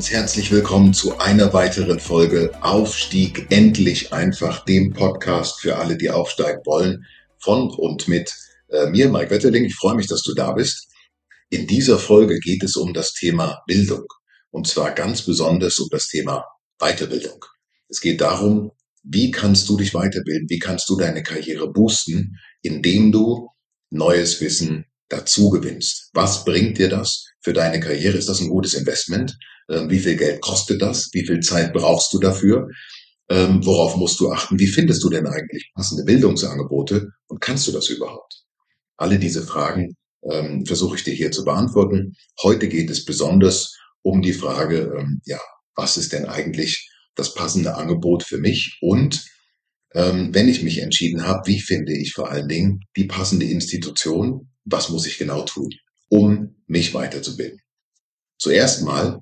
Ganz herzlich willkommen zu einer weiteren Folge Aufstieg endlich einfach, dem Podcast für alle, die aufsteigen wollen, von und mit äh, mir, Mike Wetterling. Ich freue mich, dass du da bist. In dieser Folge geht es um das Thema Bildung und zwar ganz besonders um das Thema Weiterbildung. Es geht darum, wie kannst du dich weiterbilden, wie kannst du deine Karriere boosten, indem du neues Wissen dazu gewinnst. Was bringt dir das für deine Karriere? Ist das ein gutes Investment? Ähm, wie viel Geld kostet das? Wie viel Zeit brauchst du dafür? Ähm, worauf musst du achten? Wie findest du denn eigentlich passende Bildungsangebote? Und kannst du das überhaupt? Alle diese Fragen ähm, versuche ich dir hier zu beantworten. Heute geht es besonders um die Frage, ähm, ja, was ist denn eigentlich das passende Angebot für mich? Und wenn ich mich entschieden habe, wie finde ich vor allen Dingen die passende Institution? Was muss ich genau tun, um mich weiterzubilden? Zuerst mal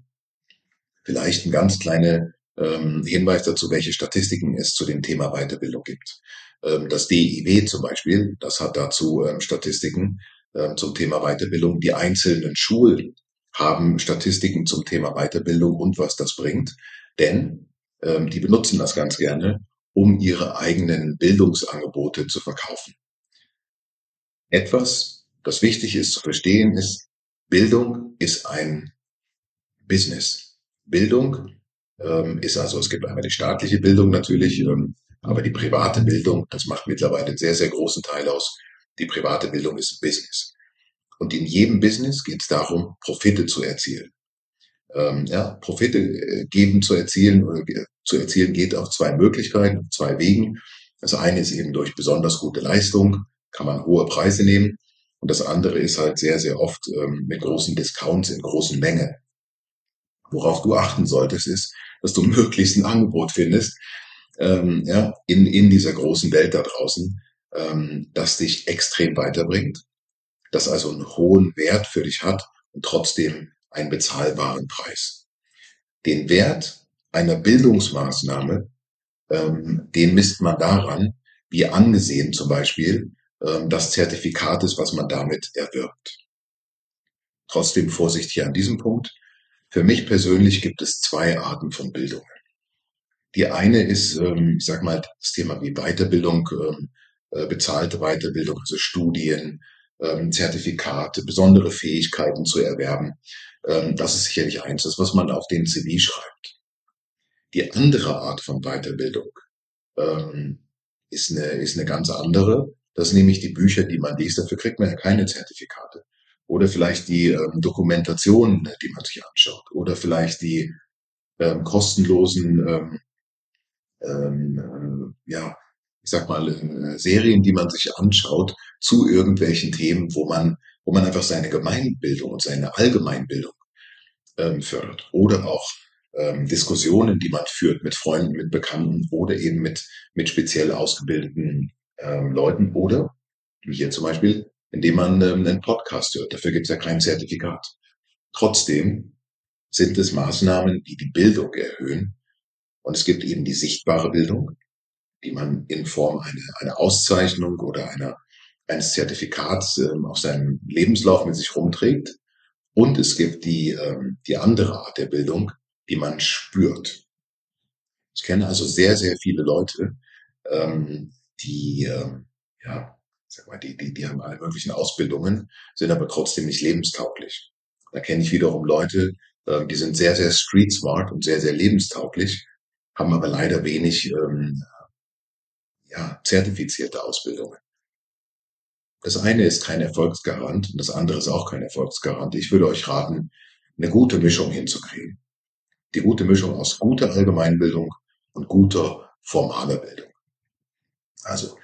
vielleicht ein ganz kleiner ähm, Hinweis dazu, welche Statistiken es zu dem Thema Weiterbildung gibt. Ähm, das DIW zum Beispiel, das hat dazu ähm, Statistiken ähm, zum Thema Weiterbildung. Die einzelnen Schulen haben Statistiken zum Thema Weiterbildung und was das bringt, denn ähm, die benutzen das ganz gerne, um ihre eigenen Bildungsangebote zu verkaufen. Etwas, das wichtig ist zu verstehen, ist, Bildung ist ein Business. Bildung ähm, ist also, es gibt einmal die staatliche Bildung natürlich, ähm, aber die private Bildung, das macht mittlerweile einen sehr, sehr großen Teil aus. Die private Bildung ist ein Business. Und in jedem Business geht es darum, Profite zu erzielen. Ähm, ja, Profite äh, geben zu erzielen oder zu erzielen geht auf zwei Möglichkeiten, zwei Wegen. Das eine ist eben durch besonders gute Leistung, kann man hohe Preise nehmen. Und das andere ist halt sehr, sehr oft ähm, mit großen Discounts in großen Mengen. Worauf du achten solltest, ist, dass du möglichst ein Angebot findest, ähm, ja, in, in dieser großen Welt da draußen, ähm, das dich extrem weiterbringt, das also einen hohen Wert für dich hat und trotzdem einen bezahlbaren Preis. Den Wert einer Bildungsmaßnahme, ähm, den misst man daran, wie angesehen zum Beispiel ähm, das Zertifikat ist, was man damit erwirbt. Trotzdem vorsichtig an diesem Punkt. Für mich persönlich gibt es zwei Arten von Bildung. Die eine ist, ähm, ich sag mal, das Thema wie Weiterbildung, ähm, äh, bezahlte Weiterbildung, also Studien, Zertifikate, besondere Fähigkeiten zu erwerben. Das ist sicherlich eins, das, was man auf den CV schreibt. Die andere Art von Weiterbildung ist eine, ist eine ganz andere. Das ist nämlich die Bücher, die man liest. Dafür kriegt man ja keine Zertifikate oder vielleicht die ähm, Dokumentation, die man sich anschaut oder vielleicht die ähm, kostenlosen, ähm, ähm, äh, ja, ich sag mal, äh, Serien, die man sich anschaut zu irgendwelchen Themen, wo man, wo man einfach seine Gemeinbildung und seine Allgemeinbildung ähm, fördert oder auch ähm, Diskussionen, die man führt mit Freunden, mit Bekannten oder eben mit, mit speziell ausgebildeten ähm, Leuten oder wie hier zum Beispiel indem man ähm, einen Podcast hört. Dafür gibt es ja kein Zertifikat. Trotzdem sind es Maßnahmen, die die Bildung erhöhen. Und es gibt eben die sichtbare Bildung, die man in Form einer, einer Auszeichnung oder einer, eines Zertifikats ähm, auf seinem Lebenslauf mit sich rumträgt. Und es gibt die, ähm, die andere Art der Bildung, die man spürt. Ich kenne also sehr, sehr viele Leute, ähm, die ähm, ja, sag mal, die, die, die haben alle möglichen Ausbildungen, sind aber trotzdem nicht lebenstauglich. Da kenne ich wiederum Leute, äh, die sind sehr, sehr street smart und sehr, sehr lebenstauglich, haben aber leider wenig ähm, ja, zertifizierte Ausbildungen. Das eine ist kein Erfolgsgarant und das andere ist auch kein Erfolgsgarant. Ich würde euch raten, eine gute Mischung hinzukriegen. Die gute Mischung aus guter Allgemeinbildung und guter formaler Bildung. Also,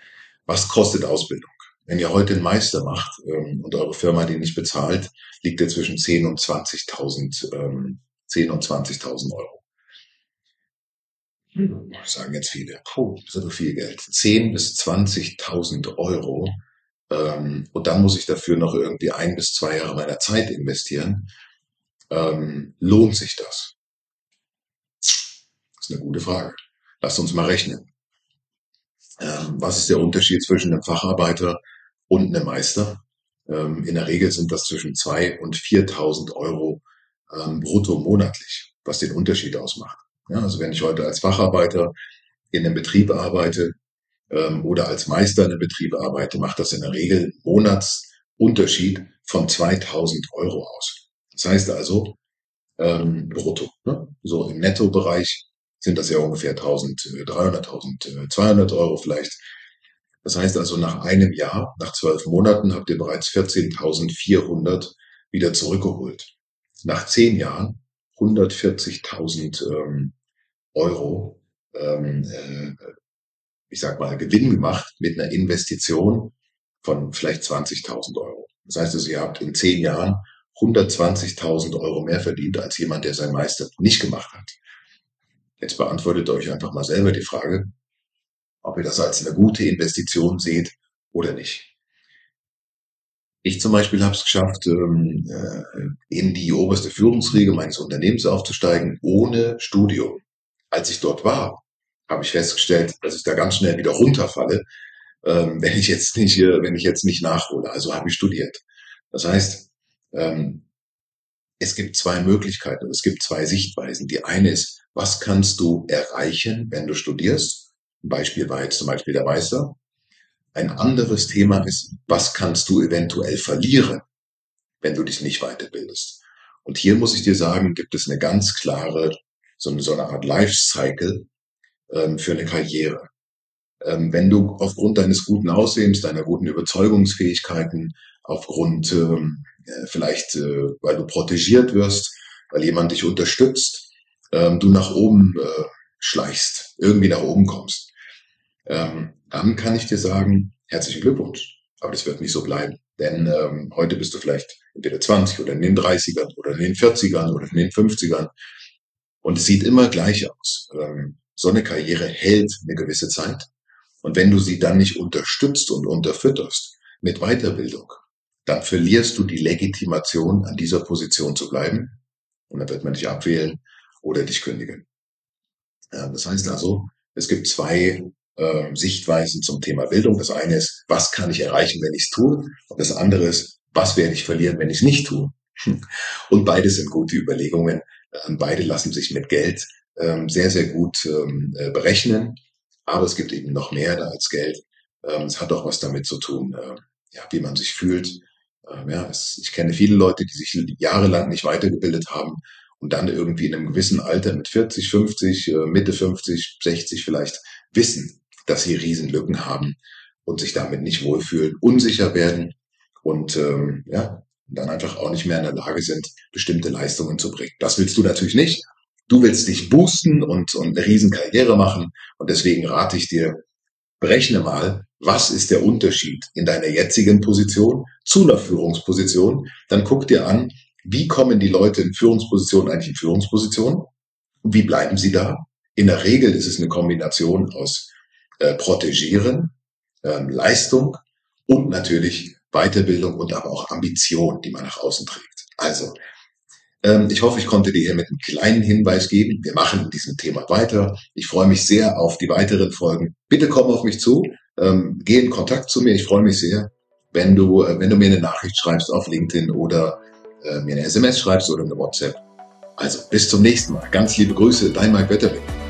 was kostet Ausbildung? Wenn ihr heute einen Meister macht ähm, und eure Firma den nicht bezahlt, liegt er zwischen 10 und 20.000 ähm, 10.000 und 20.000 Euro. Hm, sagen jetzt viele, puh, das ist aber viel Geld. 10.000 bis 20.000 Euro. Ähm, und dann muss ich dafür noch irgendwie ein bis zwei Jahre meiner Zeit investieren. Ähm, lohnt sich das? Das ist eine gute Frage. Lasst uns mal rechnen. Ähm, was ist der Unterschied zwischen einem Facharbeiter und einem Meister? Ähm, in der Regel sind das zwischen 2.000 und 4.000 Euro ähm, brutto monatlich, was den Unterschied ausmacht. Ja, also wenn ich heute als Facharbeiter in einem Betrieb arbeite ähm, oder als Meister in einem Betrieb arbeite, macht das in der Regel einen Monatsunterschied von 2.000 Euro aus. Das heißt also ähm, brutto. Ne? So im Nettobereich sind das ja ungefähr 1300, 1200 Euro vielleicht. Das heißt also, nach einem Jahr, nach zwölf Monaten habt ihr bereits 14.400 wieder zurückgeholt. Nach zehn Jahren 140.000 ähm, Euro, ähm, äh, ich sag mal, Gewinn gemacht mit einer Investition von vielleicht 20.000 Euro. Das heißt also, ihr habt in zehn Jahren 120.000 Euro mehr verdient als jemand, der sein Meister nicht gemacht hat. Jetzt beantwortet euch einfach mal selber die Frage, ob ihr das als eine gute Investition seht oder nicht. Ich zum Beispiel habe es geschafft, ähm, äh, in die oberste Führungsriege meines Unternehmens aufzusteigen, ohne Studium. Als ich dort war, habe ich festgestellt, dass ich da ganz schnell wieder runterfalle, ähm, wenn ich jetzt nicht, wenn ich jetzt nicht nachhole. Also habe ich studiert. Das heißt, ähm, es gibt zwei Möglichkeiten, es gibt zwei Sichtweisen. Die eine ist, was kannst du erreichen, wenn du studierst? Ein Beispiel war jetzt zum Beispiel der Meister. Ein anderes Thema ist, was kannst du eventuell verlieren, wenn du dich nicht weiterbildest? Und hier muss ich dir sagen, gibt es eine ganz klare, so eine, so eine Art Lifecycle ähm, für eine Karriere. Ähm, wenn du aufgrund deines guten Aussehens, deiner guten Überzeugungsfähigkeiten, aufgrund ähm, äh, vielleicht, äh, weil du protegiert wirst, weil jemand dich unterstützt, ähm, du nach oben äh, schleichst, irgendwie nach oben kommst, ähm, dann kann ich dir sagen, herzlichen Glückwunsch. Aber das wird nicht so bleiben. Denn ähm, heute bist du vielleicht entweder 20 oder in den 30ern oder in den 40ern oder in den 50ern. Und es sieht immer gleich aus. Ähm, so eine Karriere hält eine gewisse Zeit. Und wenn du sie dann nicht unterstützt und unterfütterst mit Weiterbildung, dann verlierst du die Legitimation, an dieser Position zu bleiben. Und dann wird man dich abwählen oder dich kündigen. Das heißt also, es gibt zwei äh, Sichtweisen zum Thema Bildung. Das eine ist, was kann ich erreichen, wenn ich es tue? Und das andere ist, was werde ich verlieren, wenn ich es nicht tue? Und beides sind gute Überlegungen. Ähm, beide lassen sich mit Geld ähm, sehr, sehr gut ähm, äh, berechnen. Aber es gibt eben noch mehr da als Geld. Ähm, es hat auch was damit zu tun, äh, ja, wie man sich fühlt. Ähm, ja, es, ich kenne viele Leute, die sich jahrelang nicht weitergebildet haben und dann irgendwie in einem gewissen Alter mit 40, 50, äh, Mitte 50, 60 vielleicht wissen, dass sie Riesenlücken haben und sich damit nicht wohlfühlen, unsicher werden und ähm, ja, dann einfach auch nicht mehr in der Lage sind, bestimmte Leistungen zu bringen. Das willst du natürlich nicht. Du willst dich boosten und, und eine Riesenkarriere machen und deswegen rate ich dir, berechne mal, was ist der Unterschied in deiner jetzigen Position zu einer Führungsposition. Dann guck dir an, wie kommen die Leute in Führungspositionen eigentlich in Führungspositionen? Wie bleiben sie da? In der Regel ist es eine Kombination aus äh, Protegieren, ähm, Leistung und natürlich Weiterbildung und aber auch Ambition, die man nach außen trägt. Also, ich hoffe, ich konnte dir hier mit einem kleinen Hinweis geben. Wir machen in diesem Thema weiter. Ich freue mich sehr auf die weiteren Folgen. Bitte komm auf mich zu, ähm, geh in Kontakt zu mir. Ich freue mich sehr, wenn du, äh, wenn du mir eine Nachricht schreibst auf LinkedIn oder äh, mir eine SMS schreibst oder eine WhatsApp. Also bis zum nächsten Mal. Ganz liebe Grüße, dein Mike Wetterling.